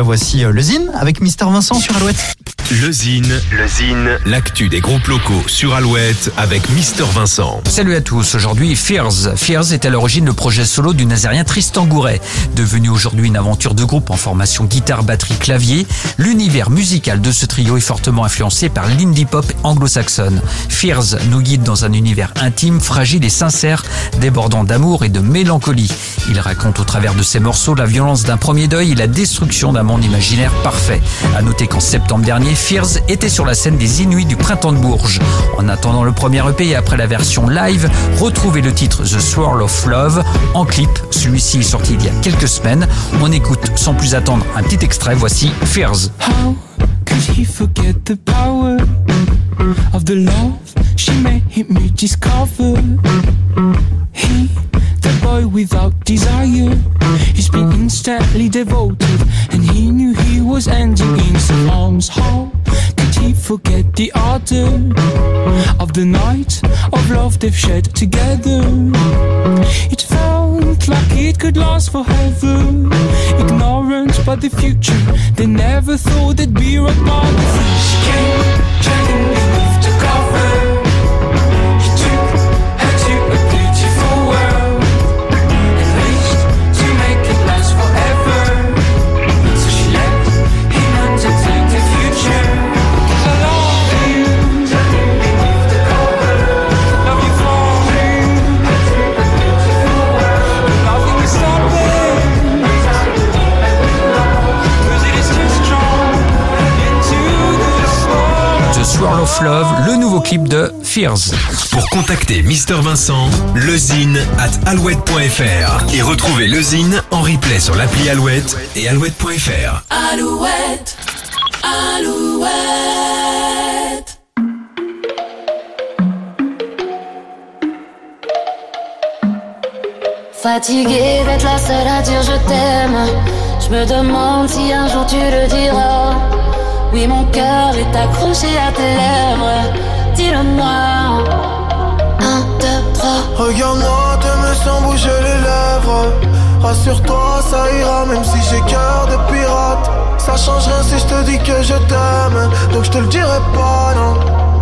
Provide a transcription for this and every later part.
voici euh, le avec Mister Vincent sur Alouette. Le Zine, le Zine, l'actu des groupes locaux sur Alouette avec Mister Vincent. Salut à tous, aujourd'hui Fears. Fears est à l'origine le projet solo du Nazérien Tristan Gouret. Devenu aujourd'hui une aventure de groupe en formation guitare, batterie, clavier, l'univers musical de ce trio est fortement influencé par l'indie pop anglo-saxonne. Fears nous guide dans un univers intime, fragile et sincère, débordant d'amour et de mélancolie. Il raconte au travers de ses morceaux la violence d'un premier deuil et la destruction d'un monde imaginaire parfait. À noter qu'en septembre dernier, Fears était sur la scène des Inuits du printemps de Bourges. En attendant le premier EP et après la version live, retrouvez le titre The Swirl of Love en clip. Celui-ci est sorti il y a quelques semaines. On écoute sans plus attendre un petit extrait. Voici Fears. He forget the power of the love? She made him discover? He, the boy without desire, he's been instantly devoted, and he knew he was ending in some forget the ardor of the night of love they've shared together? It felt like it could last forever. Ignorant by the future, they never thought they'd be right by the fish. Of Love, le nouveau clip de Fears. Pour contacter Mister Vincent, lezine at alouette.fr et retrouver le Zine en replay sur l'appli Alouette et alouette.fr. Alouette, Alouette. Fatiguée d'être la seule à dire je t'aime. Je me demande si un jour tu le diras. Oui, mon cœur est accroché à tes lèvres. Dis-le-moi. Un, deux, trois. Regarde-moi, t'aimes sans bouger les lèvres. Rassure-toi, ça ira, même si j'ai cœur de pirate. Ça change rien si je te dis que je t'aime. Donc je te le dirai pas, non.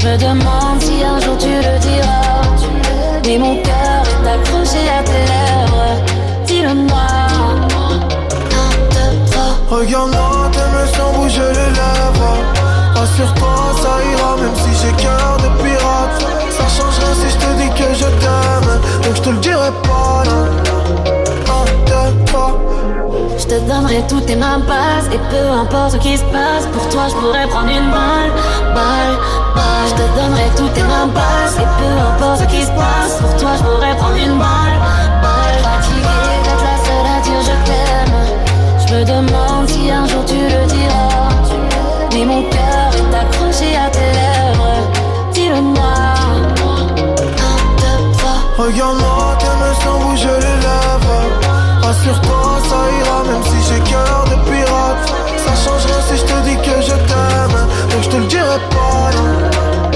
Je me demande si un jour tu le diras. Mais mon cœur est accroché à tes lèvres. Dis-le-moi. Regarde-moi, t'aimes sans bouger les lèvres. Rassure-toi, ça ira, même si j'ai cœur de pirate. Ça change rien si je te dis que je t'aime. Donc je te le dirai pas. Je te donnerai toutes tes mains passes Et peu importe ce qui se passe Pour toi je pourrais prendre une balle Balle, Je te donnerai toutes tes mains passes Et peu importe ce qui se passe Pour toi je pourrais prendre une balle. Fatiguée d'être la seule à dire je t'aime. Je me demande si un jour tu le diras. Mais mon cœur est accroché à tes lèvres. Dis-le-moi. Regarde-moi, t'aimes sans bouger les lèvres. Rassure-toi, ça ira, même si j'ai cœur de pirate. Ça change rien si je te dis que je t'aime. Donc je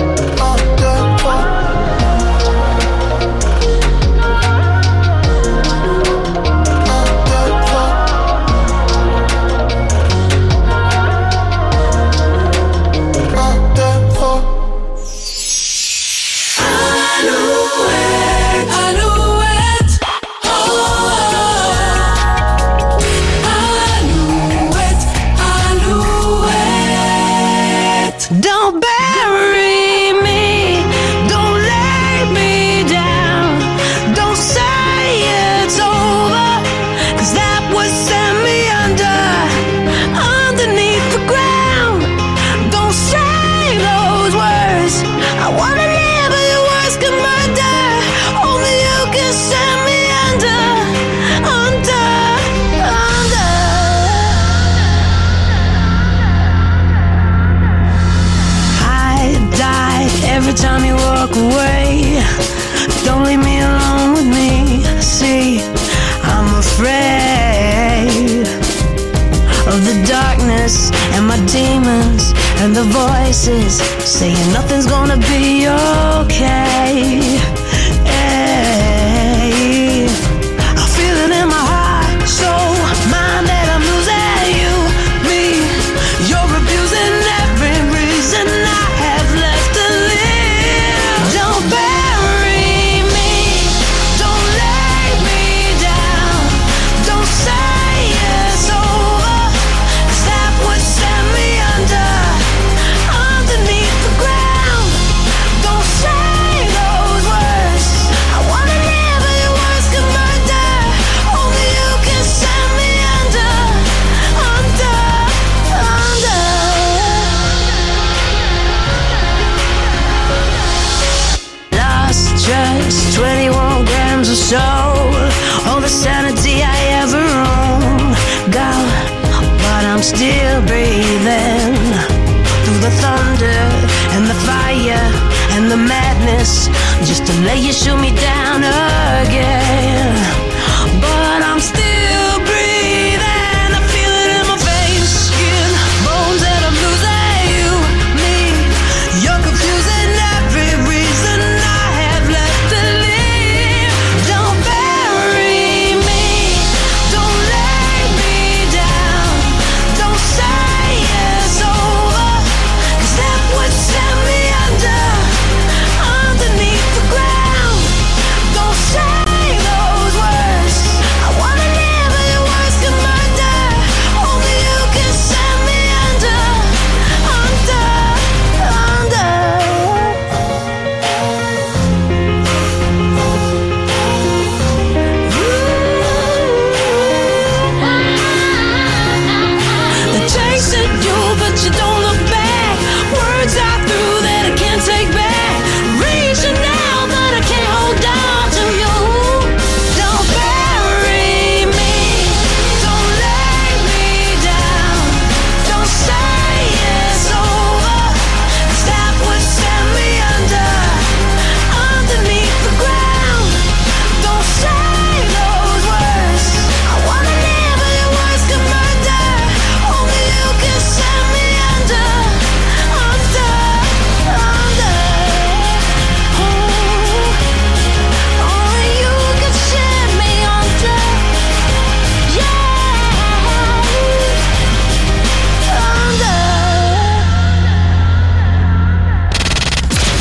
promises, saying nothing's gonna be yours. I'm still breathing through the thunder and the fire and the madness just to let you shoot me down again. But I'm still.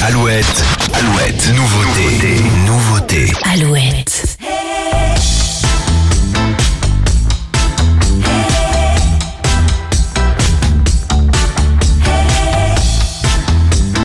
Alouette, Alouette, nouveauté, nouveauté. Alouette.